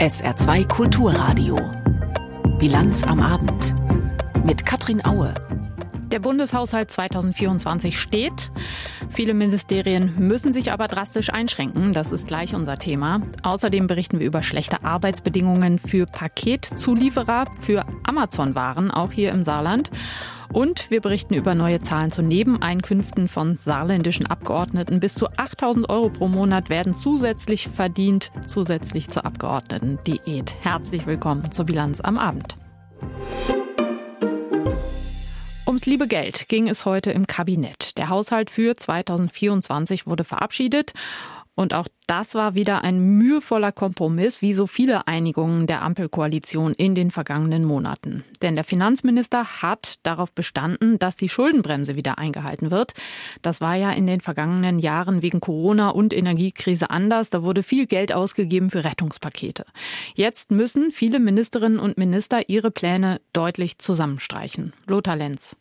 SR2 Kulturradio. Bilanz am Abend. Mit Katrin Aue. Der Bundeshaushalt 2024 steht. Viele Ministerien müssen sich aber drastisch einschränken. Das ist gleich unser Thema. Außerdem berichten wir über schlechte Arbeitsbedingungen für Paketzulieferer, für Amazon-Waren, auch hier im Saarland. Und wir berichten über neue Zahlen zu Nebeneinkünften von saarländischen Abgeordneten. Bis zu 8000 Euro pro Monat werden zusätzlich verdient, zusätzlich zur Abgeordneten-Diät. Herzlich willkommen zur Bilanz am Abend. Ums liebe Geld ging es heute im Kabinett. Der Haushalt für 2024 wurde verabschiedet und auch das war wieder ein mühevoller Kompromiss, wie so viele Einigungen der Ampelkoalition in den vergangenen Monaten. Denn der Finanzminister hat darauf bestanden, dass die Schuldenbremse wieder eingehalten wird. Das war ja in den vergangenen Jahren wegen Corona und Energiekrise anders. Da wurde viel Geld ausgegeben für Rettungspakete. Jetzt müssen viele Ministerinnen und Minister ihre Pläne deutlich zusammenstreichen. Lothar Lenz.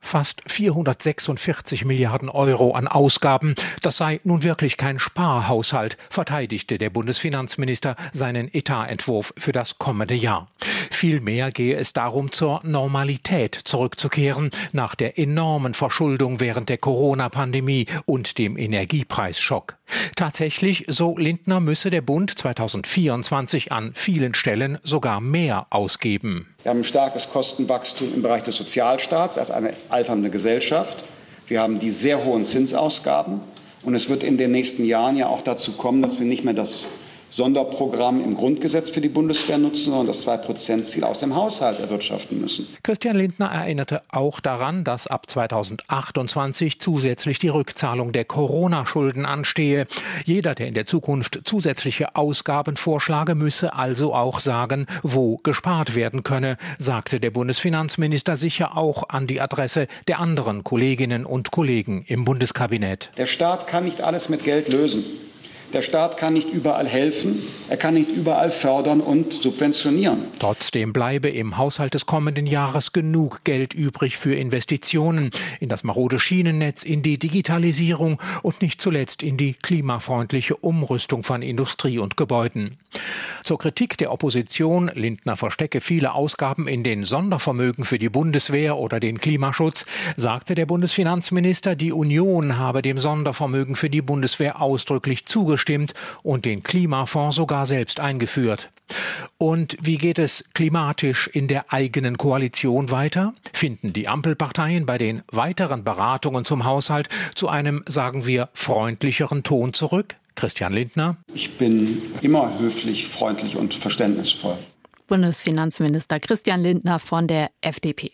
Fast 446 Milliarden Euro an Ausgaben, das sei nun wirklich kein Sparhaushalt, verteidigte der Bundesfinanzminister seinen Etatentwurf für das kommende Jahr. Vielmehr gehe es darum, zur Normalität zurückzukehren nach der enormen Verschuldung während der Corona-Pandemie und dem Energiepreisschock. Tatsächlich, so Lindner, müsse der Bund 2024 an vielen Stellen sogar mehr ausgeben. Wir haben ein starkes Kostenwachstum im Bereich des Sozialstaats als eine alternde Gesellschaft. Wir haben die sehr hohen Zinsausgaben. Und es wird in den nächsten Jahren ja auch dazu kommen, dass wir nicht mehr das Sonderprogramm im Grundgesetz für die Bundeswehr nutzen, sondern das 2-Prozent-Ziel aus dem Haushalt erwirtschaften müssen. Christian Lindner erinnerte auch daran, dass ab 2028 zusätzlich die Rückzahlung der Corona-Schulden anstehe. Jeder, der in der Zukunft zusätzliche Ausgaben vorschlage, müsse also auch sagen, wo gespart werden könne, sagte der Bundesfinanzminister sicher auch an die Adresse der anderen Kolleginnen und Kollegen im Bundeskabinett. Der Staat kann nicht alles mit Geld lösen. Der Staat kann nicht überall helfen, er kann nicht überall fördern und subventionieren. Trotzdem bleibe im Haushalt des kommenden Jahres genug Geld übrig für Investitionen in das marode Schienennetz, in die Digitalisierung und nicht zuletzt in die klimafreundliche Umrüstung von Industrie und Gebäuden. Zur Kritik der Opposition, Lindner verstecke viele Ausgaben in den Sondervermögen für die Bundeswehr oder den Klimaschutz, sagte der Bundesfinanzminister, die Union habe dem Sondervermögen für die Bundeswehr ausdrücklich zugestimmt zugestimmt und den Klimafonds sogar selbst eingeführt. Und wie geht es klimatisch in der eigenen Koalition weiter? Finden die Ampelparteien bei den weiteren Beratungen zum Haushalt zu einem, sagen wir, freundlicheren Ton zurück? Christian Lindner. Ich bin immer höflich, freundlich und verständnisvoll. Bundesfinanzminister Christian Lindner von der FDP.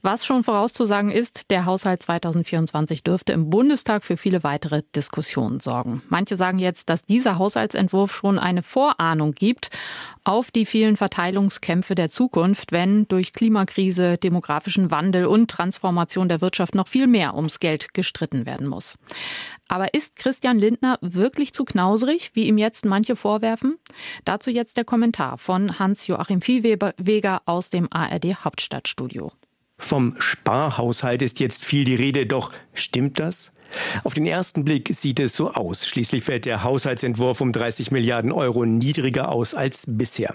Was schon vorauszusagen ist, der Haushalt 2024 dürfte im Bundestag für viele weitere Diskussionen sorgen. Manche sagen jetzt, dass dieser Haushaltsentwurf schon eine Vorahnung gibt auf die vielen Verteilungskämpfe der Zukunft, wenn durch Klimakrise, demografischen Wandel und Transformation der Wirtschaft noch viel mehr ums Geld gestritten werden muss. Aber ist Christian Lindner wirklich zu knauserig, wie ihm jetzt manche vorwerfen? Dazu jetzt der Kommentar von Hans-Joachim Viehweger aus dem ARD Hauptstadtstudio. Vom Sparhaushalt ist jetzt viel die Rede, doch stimmt das? Auf den ersten Blick sieht es so aus. Schließlich fällt der Haushaltsentwurf um 30 Milliarden Euro niedriger aus als bisher.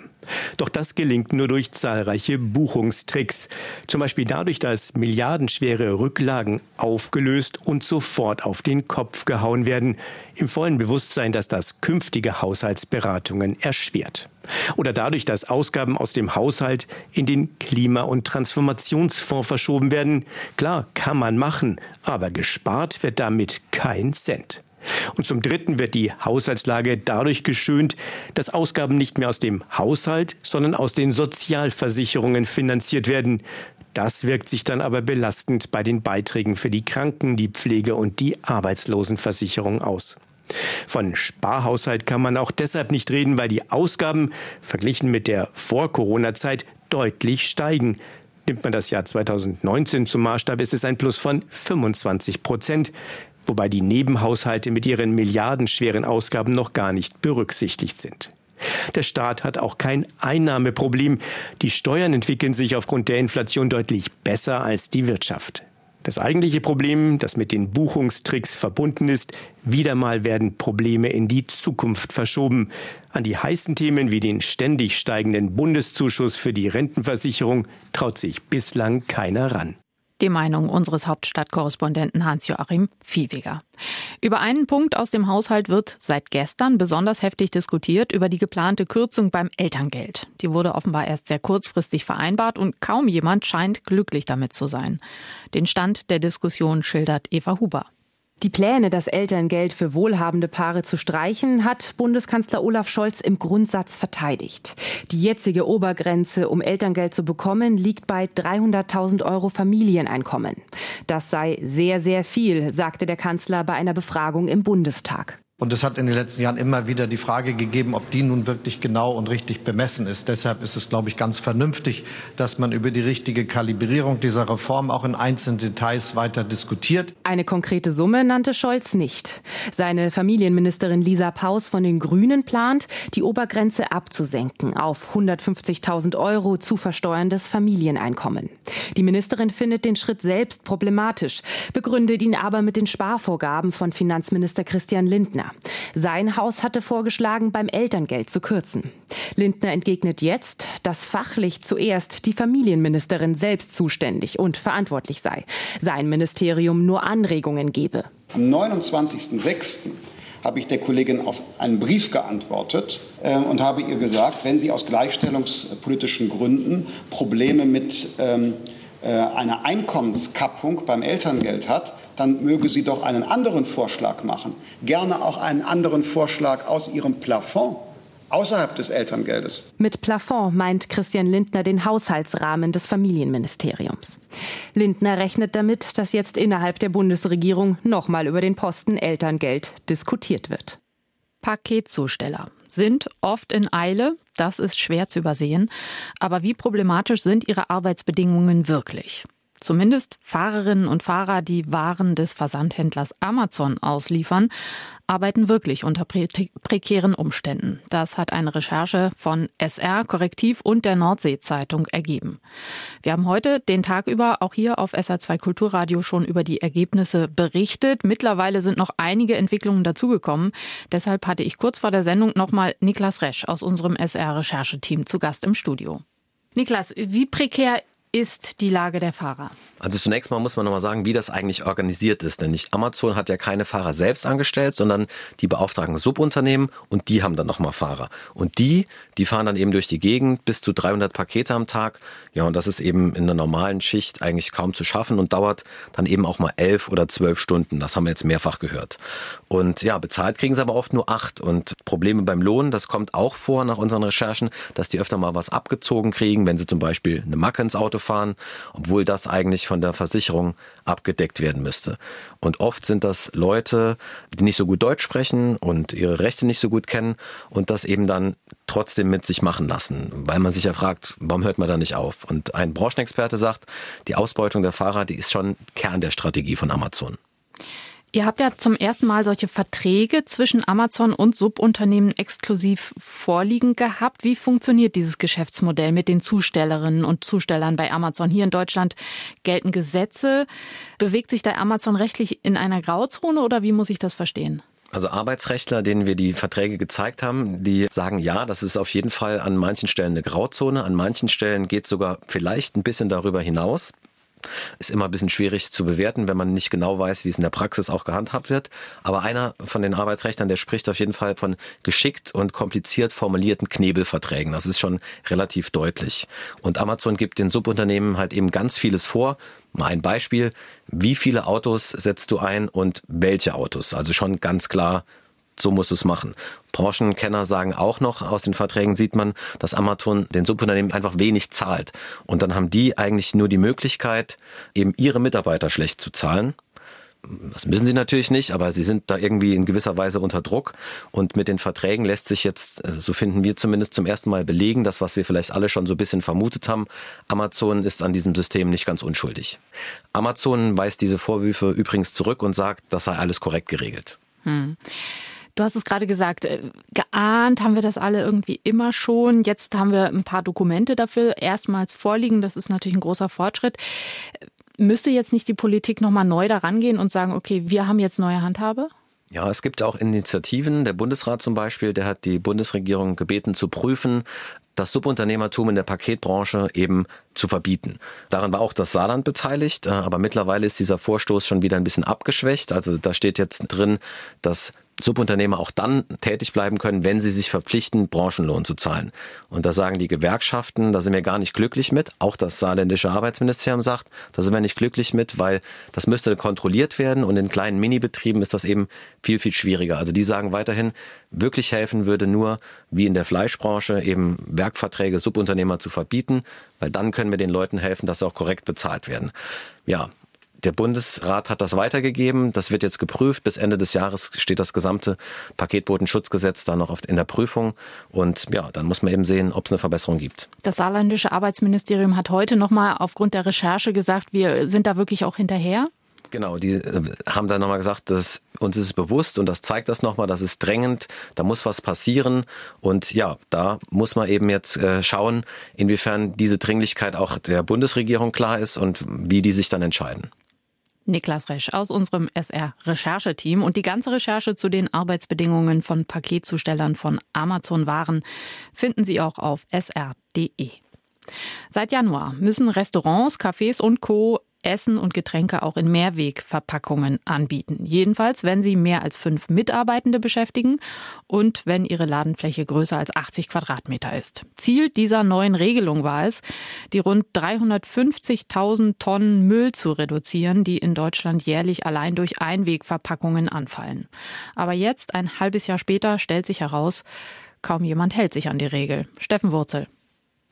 Doch das gelingt nur durch zahlreiche Buchungstricks. Zum Beispiel dadurch, dass milliardenschwere Rücklagen aufgelöst und sofort auf den Kopf gehauen werden, im vollen Bewusstsein, dass das künftige Haushaltsberatungen erschwert. Oder dadurch, dass Ausgaben aus dem Haushalt in den Klima- und Transformationsfonds verschoben werden. Klar, kann man machen, aber gespart wird damit kein Cent. Und zum Dritten wird die Haushaltslage dadurch geschönt, dass Ausgaben nicht mehr aus dem Haushalt, sondern aus den Sozialversicherungen finanziert werden. Das wirkt sich dann aber belastend bei den Beiträgen für die Kranken, die Pflege und die Arbeitslosenversicherung aus. Von Sparhaushalt kann man auch deshalb nicht reden, weil die Ausgaben verglichen mit der Vor-Corona-Zeit deutlich steigen. Nimmt man das Jahr 2019 zum Maßstab, ist es ein Plus von 25 Prozent wobei die Nebenhaushalte mit ihren milliardenschweren Ausgaben noch gar nicht berücksichtigt sind. Der Staat hat auch kein Einnahmeproblem. Die Steuern entwickeln sich aufgrund der Inflation deutlich besser als die Wirtschaft. Das eigentliche Problem, das mit den Buchungstricks verbunden ist, wieder mal werden Probleme in die Zukunft verschoben. An die heißen Themen wie den ständig steigenden Bundeszuschuss für die Rentenversicherung traut sich bislang keiner ran. Die Meinung unseres Hauptstadtkorrespondenten Hans-Joachim Viehweger. Über einen Punkt aus dem Haushalt wird seit gestern besonders heftig diskutiert, über die geplante Kürzung beim Elterngeld. Die wurde offenbar erst sehr kurzfristig vereinbart und kaum jemand scheint glücklich damit zu sein. Den Stand der Diskussion schildert Eva Huber. Die Pläne, das Elterngeld für wohlhabende Paare zu streichen, hat Bundeskanzler Olaf Scholz im Grundsatz verteidigt. Die jetzige Obergrenze, um Elterngeld zu bekommen, liegt bei 300.000 Euro Familieneinkommen. Das sei sehr, sehr viel, sagte der Kanzler bei einer Befragung im Bundestag. Und es hat in den letzten Jahren immer wieder die Frage gegeben, ob die nun wirklich genau und richtig bemessen ist. Deshalb ist es, glaube ich, ganz vernünftig, dass man über die richtige Kalibrierung dieser Reform auch in einzelnen Details weiter diskutiert. Eine konkrete Summe nannte Scholz nicht. Seine Familienministerin Lisa Paus von den Grünen plant, die Obergrenze abzusenken auf 150.000 Euro zu versteuerndes Familieneinkommen. Die Ministerin findet den Schritt selbst problematisch, begründet ihn aber mit den Sparvorgaben von Finanzminister Christian Lindner. Sein Haus hatte vorgeschlagen, beim Elterngeld zu kürzen. Lindner entgegnet jetzt, dass fachlich zuerst die Familienministerin selbst zuständig und verantwortlich sei. Sein Ministerium nur Anregungen gebe. Am 29.06 habe ich der Kollegin auf einen Brief geantwortet äh, und habe ihr gesagt, wenn sie aus gleichstellungspolitischen Gründen Probleme mit ähm, äh, einer Einkommenskappung beim Elterngeld hat, dann möge sie doch einen anderen Vorschlag machen. Gerne auch einen anderen Vorschlag aus ihrem Plafond außerhalb des Elterngeldes. Mit Plafond meint Christian Lindner den Haushaltsrahmen des Familienministeriums. Lindner rechnet damit, dass jetzt innerhalb der Bundesregierung nochmal über den Posten Elterngeld diskutiert wird. Paketzusteller sind oft in Eile, das ist schwer zu übersehen, aber wie problematisch sind ihre Arbeitsbedingungen wirklich? Zumindest Fahrerinnen und Fahrer, die Waren des Versandhändlers Amazon ausliefern, arbeiten wirklich unter pre prekären Umständen. Das hat eine Recherche von SR, Korrektiv und der Nordsee-Zeitung ergeben. Wir haben heute den Tag über auch hier auf SR2 Kulturradio schon über die Ergebnisse berichtet. Mittlerweile sind noch einige Entwicklungen dazugekommen. Deshalb hatte ich kurz vor der Sendung nochmal Niklas Resch aus unserem SR-Rechercheteam zu Gast im Studio. Niklas, wie prekär ist die Lage der Fahrer? Also zunächst mal muss man nochmal sagen, wie das eigentlich organisiert ist. Denn nicht Amazon hat ja keine Fahrer selbst angestellt, sondern die beauftragen Subunternehmen und die haben dann nochmal Fahrer. Und die, die fahren dann eben durch die Gegend bis zu 300 Pakete am Tag. Ja, und das ist eben in einer normalen Schicht eigentlich kaum zu schaffen und dauert dann eben auch mal elf oder zwölf Stunden. Das haben wir jetzt mehrfach gehört. Und ja, bezahlt kriegen sie aber oft nur acht. Und Probleme beim Lohn, das kommt auch vor nach unseren Recherchen, dass die öfter mal was abgezogen kriegen, wenn sie zum Beispiel eine Macke ins Auto fahren, obwohl das eigentlich von der Versicherung abgedeckt werden müsste. Und oft sind das Leute, die nicht so gut Deutsch sprechen und ihre Rechte nicht so gut kennen und das eben dann trotzdem mit sich machen lassen, weil man sich ja fragt, warum hört man da nicht auf? Und ein Branchenexperte sagt, die Ausbeutung der Fahrer, die ist schon Kern der Strategie von Amazon. Ihr habt ja zum ersten Mal solche Verträge zwischen Amazon und Subunternehmen exklusiv vorliegen gehabt. Wie funktioniert dieses Geschäftsmodell mit den Zustellerinnen und Zustellern bei Amazon? Hier in Deutschland gelten Gesetze. Bewegt sich da Amazon rechtlich in einer Grauzone oder wie muss ich das verstehen? Also Arbeitsrechtler, denen wir die Verträge gezeigt haben, die sagen, ja, das ist auf jeden Fall an manchen Stellen eine Grauzone, an manchen Stellen geht sogar vielleicht ein bisschen darüber hinaus. Ist immer ein bisschen schwierig zu bewerten, wenn man nicht genau weiß, wie es in der Praxis auch gehandhabt wird. Aber einer von den Arbeitsrechtern, der spricht auf jeden Fall von geschickt und kompliziert formulierten Knebelverträgen. Das ist schon relativ deutlich. Und Amazon gibt den Subunternehmen halt eben ganz vieles vor. Mal ein Beispiel. Wie viele Autos setzt du ein und welche Autos? Also schon ganz klar so musst du es machen. Branchenkenner sagen auch noch, aus den Verträgen sieht man, dass Amazon den Subunternehmen einfach wenig zahlt. Und dann haben die eigentlich nur die Möglichkeit, eben ihre Mitarbeiter schlecht zu zahlen. Das müssen sie natürlich nicht, aber sie sind da irgendwie in gewisser Weise unter Druck. Und mit den Verträgen lässt sich jetzt, äh, so finden wir zumindest zum ersten Mal belegen, das, was wir vielleicht alle schon so ein bisschen vermutet haben. Amazon ist an diesem System nicht ganz unschuldig. Amazon weist diese Vorwürfe übrigens zurück und sagt, das sei alles korrekt geregelt. Hm. Du hast es gerade gesagt, äh, geahnt haben wir das alle irgendwie immer schon. Jetzt haben wir ein paar Dokumente dafür erstmals vorliegen. Das ist natürlich ein großer Fortschritt. Müsste jetzt nicht die Politik nochmal neu daran gehen und sagen, okay, wir haben jetzt neue Handhabe? Ja, es gibt auch Initiativen. Der Bundesrat zum Beispiel, der hat die Bundesregierung gebeten zu prüfen, das Subunternehmertum in der Paketbranche eben zu verbieten. Daran war auch das Saarland beteiligt, äh, aber mittlerweile ist dieser Vorstoß schon wieder ein bisschen abgeschwächt. Also da steht jetzt drin, dass Subunternehmer auch dann tätig bleiben können, wenn sie sich verpflichten, Branchenlohn zu zahlen. Und da sagen die Gewerkschaften, da sind wir gar nicht glücklich mit. Auch das saarländische Arbeitsministerium sagt, da sind wir nicht glücklich mit, weil das müsste kontrolliert werden und in kleinen Minibetrieben ist das eben viel, viel schwieriger. Also die sagen weiterhin, wirklich helfen würde nur, wie in der Fleischbranche, eben Werkverträge Subunternehmer zu verbieten, weil dann können wir den Leuten helfen, dass sie auch korrekt bezahlt werden. Ja, der Bundesrat hat das weitergegeben. Das wird jetzt geprüft. Bis Ende des Jahres steht das gesamte Paketbotenschutzgesetz dann noch in der Prüfung. Und ja, dann muss man eben sehen, ob es eine Verbesserung gibt. Das saarländische Arbeitsministerium hat heute nochmal aufgrund der Recherche gesagt, wir sind da wirklich auch hinterher. Genau, die äh, haben dann nochmal gesagt, dass uns ist es bewusst und das zeigt das nochmal, das ist drängend, da muss was passieren und ja, da muss man eben jetzt äh, schauen, inwiefern diese Dringlichkeit auch der Bundesregierung klar ist und wie die sich dann entscheiden. Niklas Resch aus unserem SR-Rechercheteam. Und die ganze Recherche zu den Arbeitsbedingungen von Paketzustellern von Amazon-Waren finden Sie auch auf sr.de. Seit Januar müssen Restaurants, Cafés und Co. Essen und Getränke auch in Mehrwegverpackungen anbieten. Jedenfalls, wenn sie mehr als fünf Mitarbeitende beschäftigen und wenn ihre Ladenfläche größer als 80 Quadratmeter ist. Ziel dieser neuen Regelung war es, die rund 350.000 Tonnen Müll zu reduzieren, die in Deutschland jährlich allein durch Einwegverpackungen anfallen. Aber jetzt, ein halbes Jahr später, stellt sich heraus, kaum jemand hält sich an die Regel. Steffen Wurzel.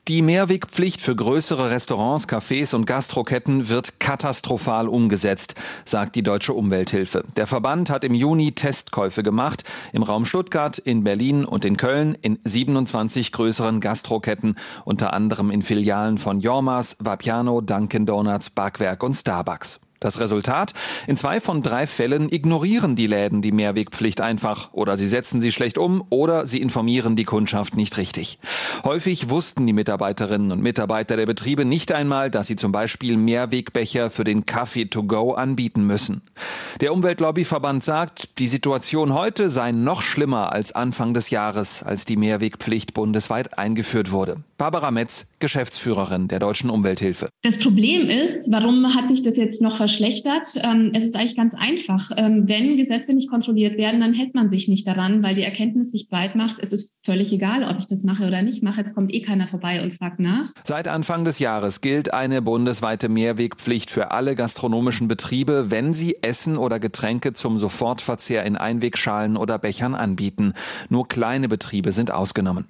Die Mehrwegpflicht für größere Restaurants, Cafés und Gastroketten wird katastrophal umgesetzt, sagt die Deutsche Umwelthilfe. Der Verband hat im Juni Testkäufe gemacht im Raum Stuttgart, in Berlin und in Köln in 27 größeren Gastroketten, unter anderem in Filialen von Jormas, Vapiano, Dunkin Donuts, Backwerk und Starbucks. Das Resultat? In zwei von drei Fällen ignorieren die Läden die Mehrwegpflicht einfach oder sie setzen sie schlecht um oder sie informieren die Kundschaft nicht richtig. Häufig wussten die Mitarbeiterinnen und Mitarbeiter der Betriebe nicht einmal, dass sie zum Beispiel Mehrwegbecher für den Kaffee to go anbieten müssen. Der Umweltlobbyverband sagt, die Situation heute sei noch schlimmer als Anfang des Jahres, als die Mehrwegpflicht bundesweit eingeführt wurde. Barbara Metz, Geschäftsführerin der Deutschen Umwelthilfe. Das Problem ist, warum hat sich das jetzt noch verschlechtert? Ähm, es ist eigentlich ganz einfach. Ähm, wenn Gesetze nicht kontrolliert werden, dann hält man sich nicht daran, weil die Erkenntnis sich breit macht. Es ist völlig egal, ob ich das mache oder nicht mache. Jetzt kommt eh keiner vorbei und fragt nach. Seit Anfang des Jahres gilt eine bundesweite Mehrwegpflicht für alle gastronomischen Betriebe, wenn sie Essen oder Getränke zum Sofortverzehr in Einwegschalen oder Bechern anbieten. Nur kleine Betriebe sind ausgenommen.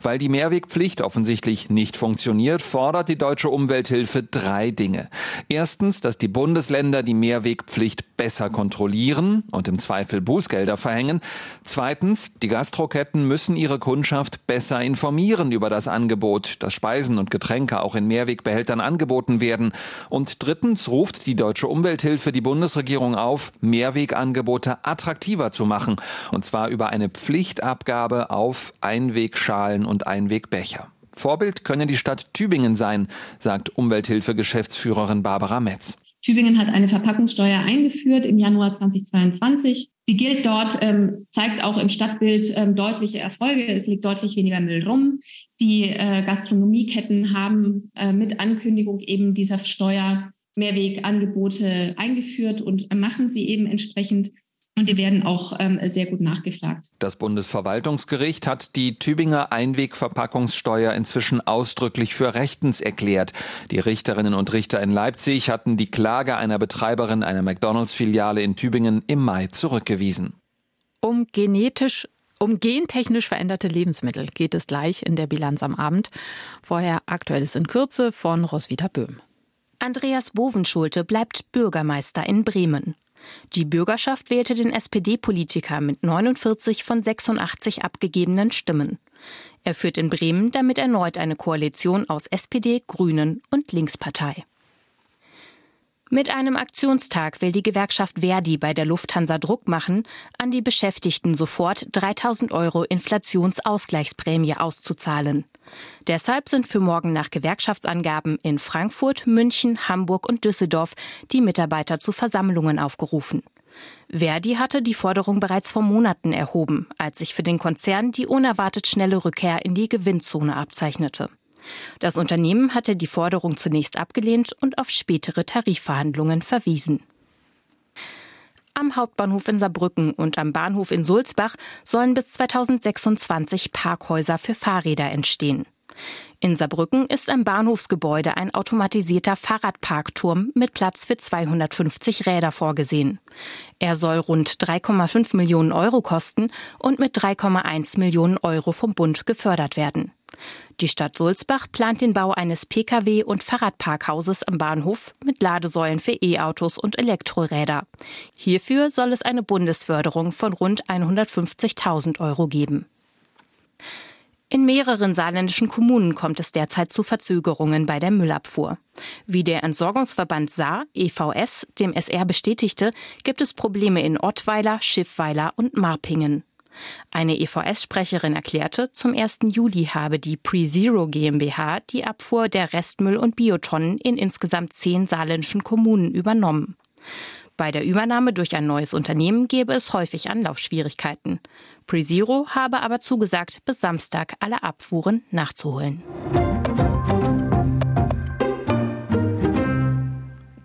Weil die Mehrwegpflicht offensichtlich nicht funktioniert, fordert die deutsche Umwelthilfe drei Dinge. Erstens, dass die Bundesländer die Mehrwegpflicht besser kontrollieren und im Zweifel Bußgelder verhängen. Zweitens, die Gastroketten müssen ihre Kundschaft besser informieren über das Angebot, dass Speisen und Getränke auch in Mehrwegbehältern angeboten werden. Und drittens ruft die deutsche Umwelthilfe die Bundesregierung auf, Mehrwegangebote attraktiver zu machen. Und zwar über eine Pflichtabgabe auf Einwegschalen und Einwegbecher. Vorbild könne die Stadt Tübingen sein, sagt Umwelthilfe-Geschäftsführerin Barbara Metz. Tübingen hat eine Verpackungssteuer eingeführt im Januar 2022. Die gilt dort, ähm, zeigt auch im Stadtbild ähm, deutliche Erfolge. Es liegt deutlich weniger Müll rum. Die äh, Gastronomieketten haben äh, mit Ankündigung eben dieser Steuer Mehrwegangebote eingeführt und machen sie eben entsprechend. Und die werden auch ähm, sehr gut nachgefragt. Das Bundesverwaltungsgericht hat die Tübinger Einwegverpackungssteuer inzwischen ausdrücklich für rechtens erklärt. Die Richterinnen und Richter in Leipzig hatten die Klage einer Betreiberin einer McDonalds-Filiale in Tübingen im Mai zurückgewiesen. Um genetisch um gentechnisch veränderte Lebensmittel geht es gleich in der Bilanz am Abend. Vorher aktuelles in Kürze von Roswitha Böhm. Andreas Bovenschulte bleibt Bürgermeister in Bremen. Die Bürgerschaft wählte den SPD-Politiker mit 49 von 86 abgegebenen Stimmen. Er führt in Bremen damit erneut eine Koalition aus SPD, Grünen und Linkspartei. Mit einem Aktionstag will die Gewerkschaft Verdi bei der Lufthansa Druck machen, an die Beschäftigten sofort 3000 Euro Inflationsausgleichsprämie auszuzahlen. Deshalb sind für morgen nach Gewerkschaftsangaben in Frankfurt, München, Hamburg und Düsseldorf die Mitarbeiter zu Versammlungen aufgerufen. Verdi hatte die Forderung bereits vor Monaten erhoben, als sich für den Konzern die unerwartet schnelle Rückkehr in die Gewinnzone abzeichnete. Das Unternehmen hatte die Forderung zunächst abgelehnt und auf spätere Tarifverhandlungen verwiesen. Am Hauptbahnhof in Saarbrücken und am Bahnhof in Sulzbach sollen bis 2026 Parkhäuser für Fahrräder entstehen. In Saarbrücken ist im Bahnhofsgebäude ein automatisierter Fahrradparkturm mit Platz für 250 Räder vorgesehen. Er soll rund 3,5 Millionen Euro kosten und mit 3,1 Millionen Euro vom Bund gefördert werden. Die Stadt Sulzbach plant den Bau eines Pkw- und Fahrradparkhauses am Bahnhof mit Ladesäulen für E-Autos und Elektroräder. Hierfür soll es eine Bundesförderung von rund 150.000 Euro geben. In mehreren saarländischen Kommunen kommt es derzeit zu Verzögerungen bei der Müllabfuhr. Wie der Entsorgungsverband Saar, EVS, dem SR bestätigte, gibt es Probleme in Ottweiler, Schiffweiler und Marpingen. Eine EVS-Sprecherin erklärte, zum 1. Juli habe die PreZero GmbH die Abfuhr der Restmüll- und Biotonnen in insgesamt zehn saarländischen Kommunen übernommen. Bei der Übernahme durch ein neues Unternehmen gäbe es häufig Anlaufschwierigkeiten. PreZero habe aber zugesagt, bis Samstag alle Abfuhren nachzuholen.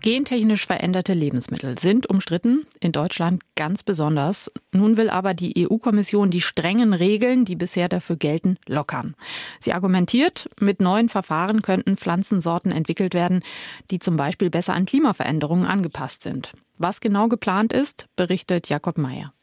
Gentechnisch veränderte Lebensmittel sind umstritten, in Deutschland ganz besonders. Nun will aber die EU-Kommission die strengen Regeln, die bisher dafür gelten, lockern. Sie argumentiert, mit neuen Verfahren könnten Pflanzensorten entwickelt werden, die zum Beispiel besser an Klimaveränderungen angepasst sind. Was genau geplant ist, berichtet Jakob Mayer.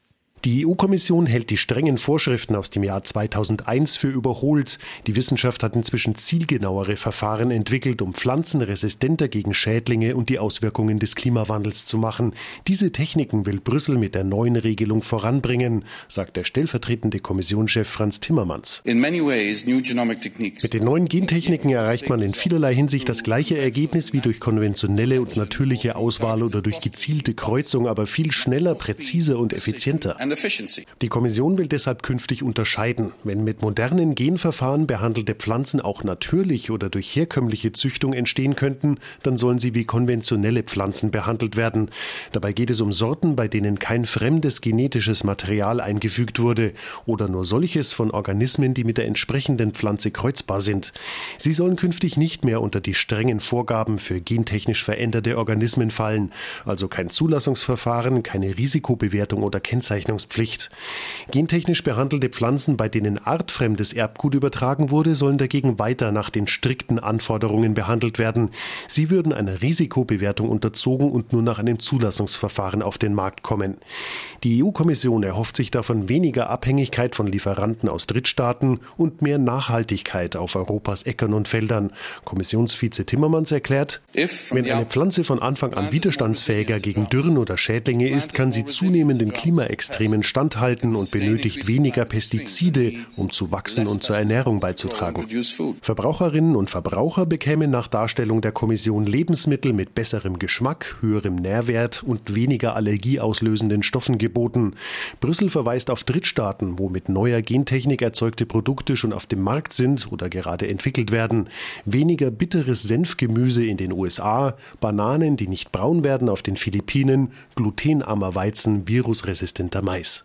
Die EU-Kommission hält die strengen Vorschriften aus dem Jahr 2001 für überholt. Die Wissenschaft hat inzwischen zielgenauere Verfahren entwickelt, um Pflanzen resistenter gegen Schädlinge und die Auswirkungen des Klimawandels zu machen. Diese Techniken will Brüssel mit der neuen Regelung voranbringen, sagt der stellvertretende Kommissionschef Franz Timmermans. Mit den neuen Gentechniken erreicht man in vielerlei Hinsicht das gleiche Ergebnis wie durch konventionelle und natürliche Auswahl oder durch gezielte Kreuzung, aber viel schneller, präziser und effizienter. Die Kommission will deshalb künftig unterscheiden. Wenn mit modernen Genverfahren behandelte Pflanzen auch natürlich oder durch herkömmliche Züchtung entstehen könnten, dann sollen sie wie konventionelle Pflanzen behandelt werden. Dabei geht es um Sorten, bei denen kein fremdes genetisches Material eingefügt wurde oder nur solches von Organismen, die mit der entsprechenden Pflanze kreuzbar sind. Sie sollen künftig nicht mehr unter die strengen Vorgaben für gentechnisch veränderte Organismen fallen, also kein Zulassungsverfahren, keine Risikobewertung oder Kennzeichnungs Pflicht. Gentechnisch behandelte Pflanzen, bei denen artfremdes Erbgut übertragen wurde, sollen dagegen weiter nach den strikten Anforderungen behandelt werden. Sie würden einer Risikobewertung unterzogen und nur nach einem Zulassungsverfahren auf den Markt kommen. Die EU-Kommission erhofft sich davon weniger Abhängigkeit von Lieferanten aus Drittstaaten und mehr Nachhaltigkeit auf Europas Äckern und Feldern. Kommissionsvize Timmermans erklärt, wenn eine Pflanze von Anfang an widerstandsfähiger gegen Dürren oder Schädlinge ist, kann sie zunehmenden Klimaextremen Ökosystemen standhalten und benötigt weniger Pestizide, um zu wachsen und zur Ernährung beizutragen. Verbraucherinnen und Verbraucher bekämen nach Darstellung der Kommission Lebensmittel mit besserem Geschmack, höherem Nährwert und weniger allergieauslösenden Stoffen geboten. Brüssel verweist auf Drittstaaten, wo mit neuer Gentechnik erzeugte Produkte schon auf dem Markt sind oder gerade entwickelt werden. Weniger bitteres Senfgemüse in den USA, Bananen, die nicht braun werden auf den Philippinen, glutenarmer Weizen, virusresistenter Mais. Mais.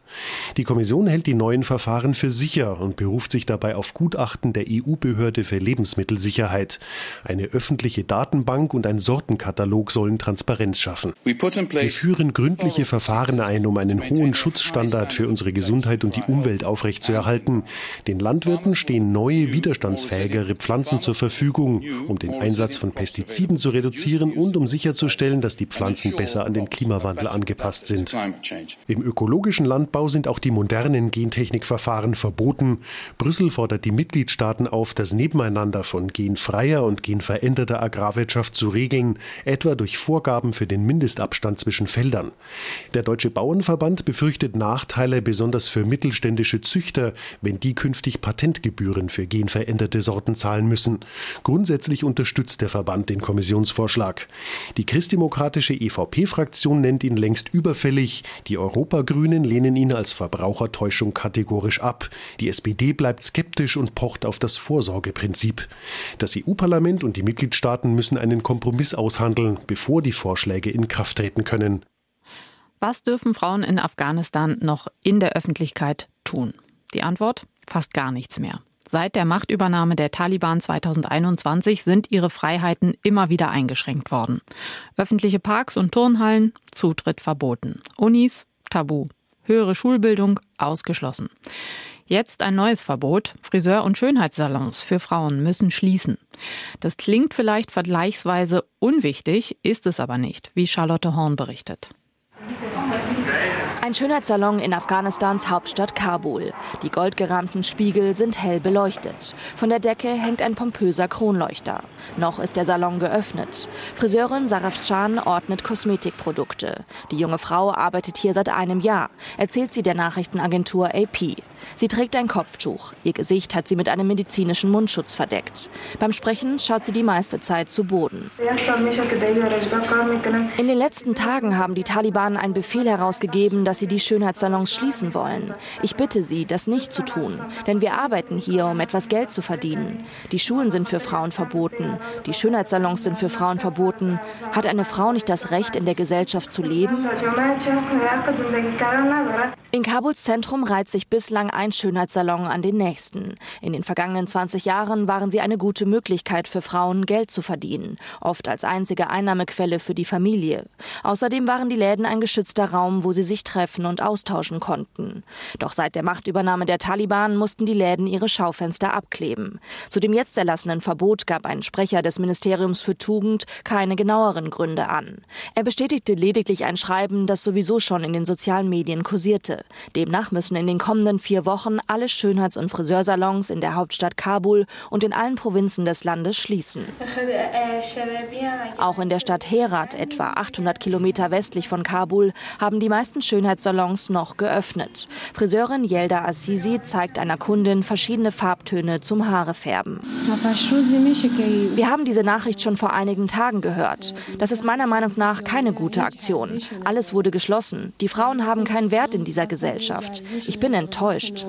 Die Kommission hält die neuen Verfahren für sicher und beruft sich dabei auf Gutachten der EU-Behörde für Lebensmittelsicherheit. Eine öffentliche Datenbank und ein Sortenkatalog sollen Transparenz schaffen. Wir führen gründliche Verfahren ein, um einen hohen Schutzstandard für unsere Gesundheit und die Umwelt aufrechtzuerhalten. Den Landwirten stehen neue, widerstandsfähigere Pflanzen zur Verfügung, um den Einsatz von Pestiziden zu reduzieren und um sicherzustellen, dass die Pflanzen besser an den Klimawandel angepasst sind. Im ökologischen Landbau sind auch die modernen Gentechnikverfahren verboten. Brüssel fordert die Mitgliedstaaten auf, das Nebeneinander von genfreier und genveränderter Agrarwirtschaft zu regeln, etwa durch Vorgaben für den Mindestabstand zwischen Feldern. Der Deutsche Bauernverband befürchtet Nachteile besonders für mittelständische Züchter, wenn die künftig Patentgebühren für genveränderte Sorten zahlen müssen. Grundsätzlich unterstützt der Verband den Kommissionsvorschlag. Die christdemokratische EVP-Fraktion nennt ihn längst überfällig. Die Europagrünen lehnen ihn lehnen als Verbrauchertäuschung kategorisch ab. Die SPD bleibt skeptisch und pocht auf das Vorsorgeprinzip. Das EU-Parlament und die Mitgliedstaaten müssen einen Kompromiss aushandeln, bevor die Vorschläge in Kraft treten können. Was dürfen Frauen in Afghanistan noch in der Öffentlichkeit tun? Die Antwort? Fast gar nichts mehr. Seit der Machtübernahme der Taliban 2021 sind ihre Freiheiten immer wieder eingeschränkt worden. Öffentliche Parks und Turnhallen, Zutritt verboten. Unis, tabu. Höhere Schulbildung, ausgeschlossen. Jetzt ein neues Verbot. Friseur- und Schönheitssalons für Frauen müssen schließen. Das klingt vielleicht vergleichsweise unwichtig, ist es aber nicht, wie Charlotte Horn berichtet. Ein Schönheitssalon in Afghanistans Hauptstadt Kabul. Die goldgerahmten Spiegel sind hell beleuchtet. Von der Decke hängt ein pompöser Kronleuchter. Noch ist der Salon geöffnet. Friseurin Saraf Chan ordnet Kosmetikprodukte. Die junge Frau arbeitet hier seit einem Jahr, erzählt sie der Nachrichtenagentur AP. Sie trägt ein Kopftuch. Ihr Gesicht hat sie mit einem medizinischen Mundschutz verdeckt. Beim Sprechen schaut sie die meiste Zeit zu Boden. In den letzten Tagen haben die Taliban einen Befehl herausgegeben, dass sie die Schönheitssalons schließen wollen. Ich bitte Sie, das nicht zu tun, denn wir arbeiten hier, um etwas Geld zu verdienen. Die Schulen sind für Frauen verboten, die Schönheitssalons sind für Frauen verboten. Hat eine Frau nicht das Recht, in der Gesellschaft zu leben? In Kabuls Zentrum reiht sich bislang ein Schönheitssalon an den nächsten. In den vergangenen 20 Jahren waren sie eine gute Möglichkeit für Frauen, Geld zu verdienen, oft als einzige Einnahmequelle für die Familie. Außerdem waren die Läden ein geschützter Raum, wo sie sich treffen und austauschen konnten. Doch seit der Machtübernahme der Taliban mussten die Läden ihre Schaufenster abkleben. Zu dem jetzt erlassenen Verbot gab ein Sprecher des Ministeriums für Tugend keine genaueren Gründe an. Er bestätigte lediglich ein Schreiben, das sowieso schon in den sozialen Medien kursierte. Demnach müssen in den kommenden vier Wochen alle Schönheits- und Friseursalons in der Hauptstadt Kabul und in allen Provinzen des Landes schließen. Auch in der Stadt Herat, etwa 800 Kilometer westlich von Kabul, haben die meisten Schönheitssalons noch geöffnet. Friseurin Yelda Assisi zeigt einer Kundin verschiedene Farbtöne zum Haarefärben. Wir haben diese Nachricht schon vor einigen Tagen gehört. Das ist meiner Meinung nach keine gute Aktion. Alles wurde geschlossen. Die Frauen haben keinen Wert in dieser Gesellschaft. Ich bin enttäuscht.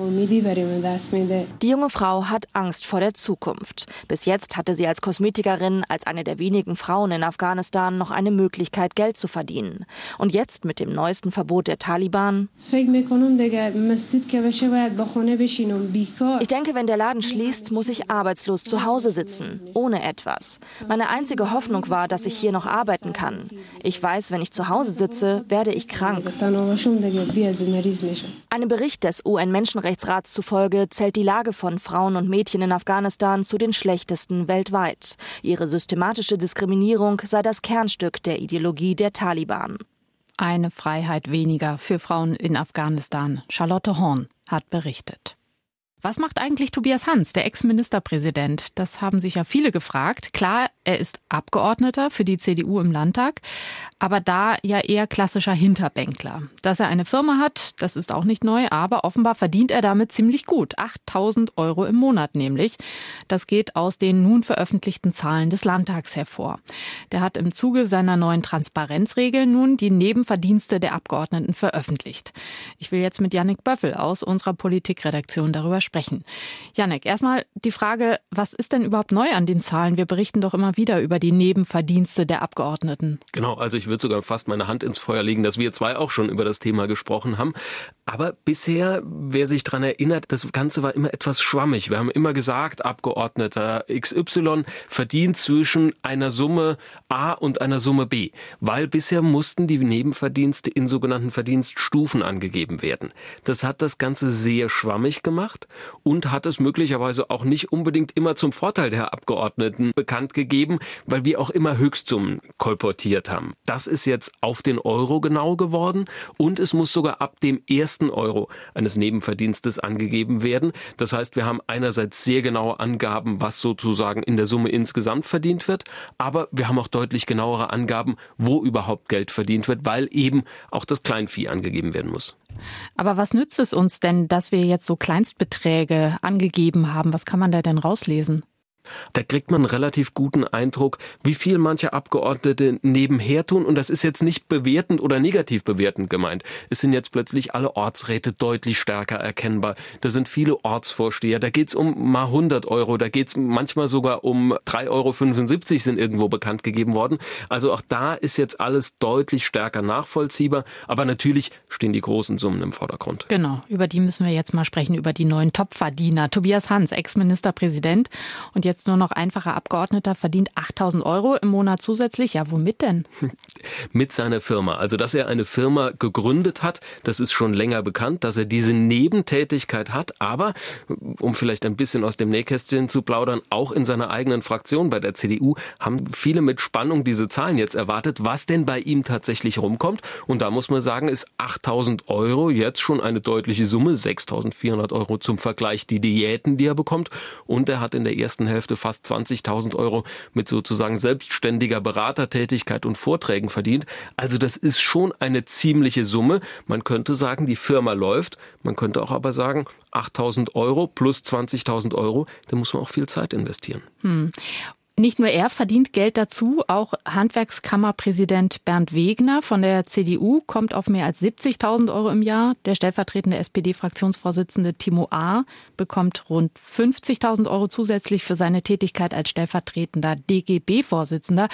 Die junge Frau hat Angst vor der Zukunft. Bis jetzt hatte sie als Kosmetikerin, als eine der wenigen Frauen in Afghanistan, noch eine Möglichkeit, Geld zu verdienen. Und jetzt mit dem neuesten Verbot der Taliban. Ich denke, wenn der Laden schließt, muss ich arbeitslos zu Hause sitzen, ohne etwas. Meine einzige Hoffnung war, dass ich hier noch arbeiten kann. Ich weiß, wenn ich zu Hause sitze, werde ich krank. Einem Bericht des UN-Menschenrechtsrats zufolge zählt die Lage von Frauen und Mädchen in Afghanistan zu den schlechtesten weltweit. Ihre systematische Diskriminierung sei das Kernstück der Ideologie der Taliban. Eine Freiheit weniger für Frauen in Afghanistan. Charlotte Horn hat berichtet. Was macht eigentlich Tobias Hans, der Ex-Ministerpräsident? Das haben sich ja viele gefragt. Klar, er ist Abgeordneter für die CDU im Landtag, aber da ja eher klassischer Hinterbänkler. Dass er eine Firma hat, das ist auch nicht neu, aber offenbar verdient er damit ziemlich gut. 8000 Euro im Monat nämlich. Das geht aus den nun veröffentlichten Zahlen des Landtags hervor. Der hat im Zuge seiner neuen Transparenzregeln nun die Nebenverdienste der Abgeordneten veröffentlicht. Ich will jetzt mit Yannick Böffel aus unserer Politikredaktion darüber sprechen. Yannick, erstmal die Frage, was ist denn überhaupt neu an den Zahlen? Wir berichten doch immer wieder über die Nebenverdienste der Abgeordneten. Genau, also ich würde sogar fast meine Hand ins Feuer legen, dass wir zwei auch schon über das Thema gesprochen haben. Aber bisher, wer sich daran erinnert, das Ganze war immer etwas schwammig. Wir haben immer gesagt, Abgeordneter XY verdient zwischen einer Summe A und einer Summe B, weil bisher mussten die Nebenverdienste in sogenannten Verdienststufen angegeben werden. Das hat das Ganze sehr schwammig gemacht und hat es möglicherweise auch nicht unbedingt immer zum Vorteil der Abgeordneten bekannt gegeben, weil wir auch immer Höchstsummen kolportiert haben. Das ist jetzt auf den Euro genau geworden und es muss sogar ab dem ersten Euro eines Nebenverdienstes angegeben werden. Das heißt, wir haben einerseits sehr genaue Angaben, was sozusagen in der Summe insgesamt verdient wird, aber wir haben auch deutlich genauere Angaben, wo überhaupt Geld verdient wird, weil eben auch das Kleinvieh angegeben werden muss. Aber was nützt es uns denn, dass wir jetzt so Kleinstbeträge angegeben haben? Was kann man da denn rauslesen? Da kriegt man einen relativ guten Eindruck, wie viel manche Abgeordnete nebenher tun. Und das ist jetzt nicht bewertend oder negativ bewertend gemeint. Es sind jetzt plötzlich alle Ortsräte deutlich stärker erkennbar. Da sind viele Ortsvorsteher. Da geht's um mal 100 Euro. Da geht's manchmal sogar um 3,75 Euro sind irgendwo bekannt gegeben worden. Also auch da ist jetzt alles deutlich stärker nachvollziehbar. Aber natürlich stehen die großen Summen im Vordergrund. Genau, über die müssen wir jetzt mal sprechen, über die neuen Topverdiener. Tobias Hans, Ex-Ministerpräsident und jetzt nur noch einfacher Abgeordneter, verdient 8000 Euro im Monat zusätzlich. Ja, womit denn? Mit seiner Firma. Also, dass er eine Firma gegründet hat, das ist schon länger bekannt, dass er diese Nebentätigkeit hat. Aber, um vielleicht ein bisschen aus dem Nähkästchen zu plaudern, auch in seiner eigenen Fraktion bei der CDU haben viele mit Spannung diese Zahlen jetzt erwartet, was denn bei ihm tatsächlich rumkommt. Und da muss man sagen, ist 8000 Euro jetzt schon eine deutliche Summe, 6400 Euro zum Vergleich die Diäten, die er bekommt. Und er hat in der ersten Hälfte fast 20.000 Euro mit sozusagen selbstständiger Beratertätigkeit und Vorträgen verdient. Also das ist schon eine ziemliche Summe. Man könnte sagen, die Firma läuft. Man könnte auch aber sagen, 8.000 Euro plus 20.000 Euro, da muss man auch viel Zeit investieren. Hm. Nicht nur er verdient Geld dazu, auch Handwerkskammerpräsident Bernd Wegner von der CDU kommt auf mehr als 70.000 Euro im Jahr. Der stellvertretende SPD-Fraktionsvorsitzende Timo A. bekommt rund 50.000 Euro zusätzlich für seine Tätigkeit als stellvertretender DGB-Vorsitzender.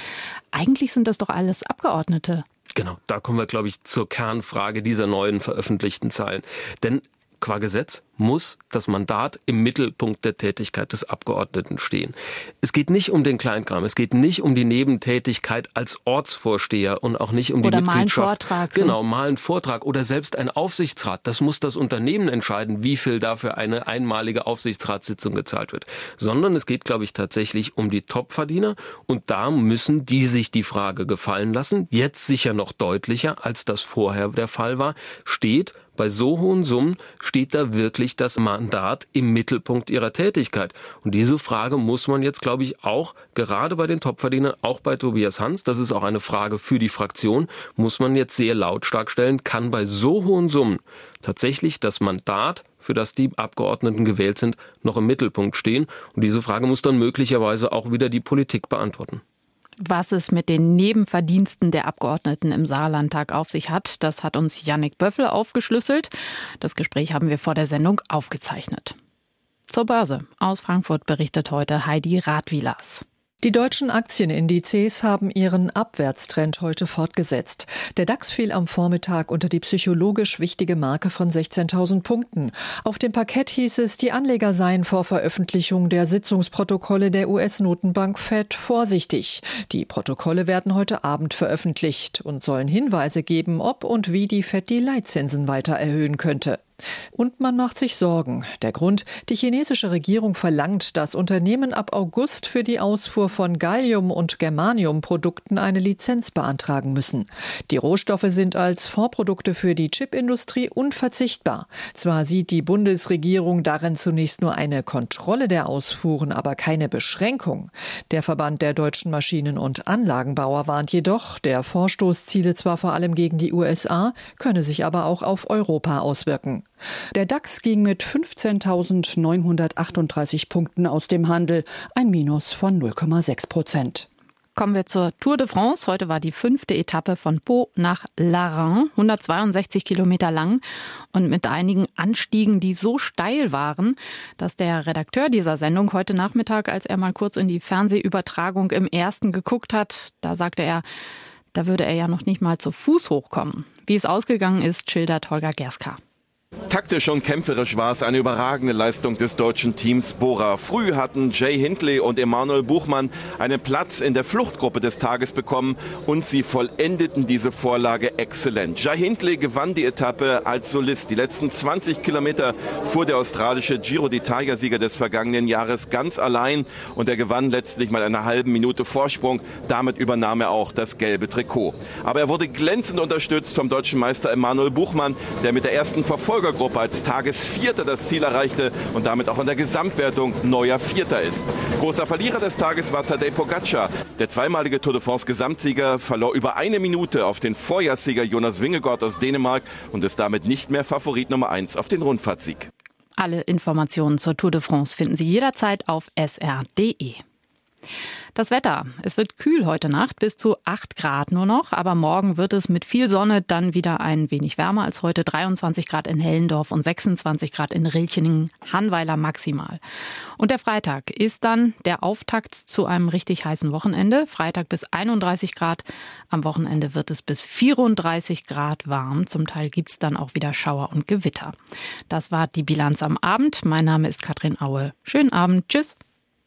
Eigentlich sind das doch alles Abgeordnete. Genau, da kommen wir, glaube ich, zur Kernfrage dieser neuen veröffentlichten Zahlen. Denn qua Gesetz muss das Mandat im Mittelpunkt der Tätigkeit des Abgeordneten stehen. Es geht nicht um den Kleinkram, es geht nicht um die Nebentätigkeit als Ortsvorsteher und auch nicht um die oder Mitgliedschaft. Mal einen Vortrag, genau, mal einen Vortrag oder selbst ein Aufsichtsrat. Das muss das Unternehmen entscheiden, wie viel dafür eine einmalige Aufsichtsratssitzung gezahlt wird. Sondern es geht, glaube ich, tatsächlich um die Topverdiener und da müssen die sich die Frage gefallen lassen. Jetzt sicher noch deutlicher, als das vorher der Fall war, steht bei so hohen Summen steht da wirklich das Mandat im Mittelpunkt ihrer Tätigkeit. Und diese Frage muss man jetzt, glaube ich, auch gerade bei den Topverdienern, auch bei Tobias Hans, das ist auch eine Frage für die Fraktion, muss man jetzt sehr lautstark stellen, kann bei so hohen Summen tatsächlich das Mandat, für das die Abgeordneten gewählt sind, noch im Mittelpunkt stehen. Und diese Frage muss dann möglicherweise auch wieder die Politik beantworten. Was es mit den Nebenverdiensten der Abgeordneten im Saarlandtag auf sich hat, das hat uns Yannick Böffel aufgeschlüsselt. Das Gespräch haben wir vor der Sendung aufgezeichnet. Zur Börse. Aus Frankfurt berichtet heute Heidi Radwilas. Die deutschen Aktienindizes haben ihren Abwärtstrend heute fortgesetzt. Der DAX fiel am Vormittag unter die psychologisch wichtige Marke von 16.000 Punkten. Auf dem Parkett hieß es, die Anleger seien vor Veröffentlichung der Sitzungsprotokolle der US-Notenbank Fed vorsichtig. Die Protokolle werden heute Abend veröffentlicht und sollen Hinweise geben, ob und wie die Fed die Leitzinsen weiter erhöhen könnte. Und man macht sich Sorgen. Der Grund, die chinesische Regierung verlangt, dass Unternehmen ab August für die Ausfuhr von Gallium- und Germaniumprodukten eine Lizenz beantragen müssen. Die Rohstoffe sind als Vorprodukte für die Chipindustrie unverzichtbar. Zwar sieht die Bundesregierung darin zunächst nur eine Kontrolle der Ausfuhren, aber keine Beschränkung. Der Verband der deutschen Maschinen- und Anlagenbauer warnt jedoch, der Vorstoß ziele zwar vor allem gegen die USA, könne sich aber auch auf Europa auswirken. Der DAX ging mit 15.938 Punkten aus dem Handel, ein Minus von 0,6 Prozent. Kommen wir zur Tour de France. Heute war die fünfte Etappe von Pau nach Larin, 162 Kilometer lang und mit einigen Anstiegen, die so steil waren, dass der Redakteur dieser Sendung heute Nachmittag, als er mal kurz in die Fernsehübertragung im ersten geguckt hat, da sagte er, da würde er ja noch nicht mal zu Fuß hochkommen. Wie es ausgegangen ist, schildert Holger Gerska. Taktisch und kämpferisch war es eine überragende Leistung des deutschen Teams Bora. Früh hatten Jay Hindley und Emanuel Buchmann einen Platz in der Fluchtgruppe des Tages bekommen und sie vollendeten diese Vorlage exzellent. Jay Hindley gewann die Etappe als Solist. Die letzten 20 Kilometer fuhr der australische Giro d'Italia-Sieger des vergangenen Jahres ganz allein und er gewann letztlich mal eine halbe Minute Vorsprung. Damit übernahm er auch das gelbe Trikot. Aber er wurde glänzend unterstützt vom deutschen Meister Emanuel Buchmann, der mit der ersten Verfolgung Verfolgergruppe als Tagesvierter das Ziel erreichte und damit auch in der Gesamtwertung neuer Vierter ist. Großer Verlierer des Tages war Tadej Pogacar. Der zweimalige Tour de France Gesamtsieger verlor über eine Minute auf den Vorjahrssieger Jonas Wingegaard aus Dänemark und ist damit nicht mehr Favorit Nummer eins auf den Rundfahrtsieg. Alle Informationen zur Tour de France finden Sie jederzeit auf sr.de. Das Wetter. Es wird kühl heute Nacht, bis zu 8 Grad nur noch, aber morgen wird es mit viel Sonne dann wieder ein wenig wärmer als heute. 23 Grad in Hellendorf und 26 Grad in Rilcheningen, Hanweiler maximal. Und der Freitag ist dann der Auftakt zu einem richtig heißen Wochenende. Freitag bis 31 Grad. Am Wochenende wird es bis 34 Grad warm. Zum Teil gibt es dann auch wieder Schauer und Gewitter. Das war die Bilanz am Abend. Mein Name ist Katrin Aue. Schönen Abend. Tschüss.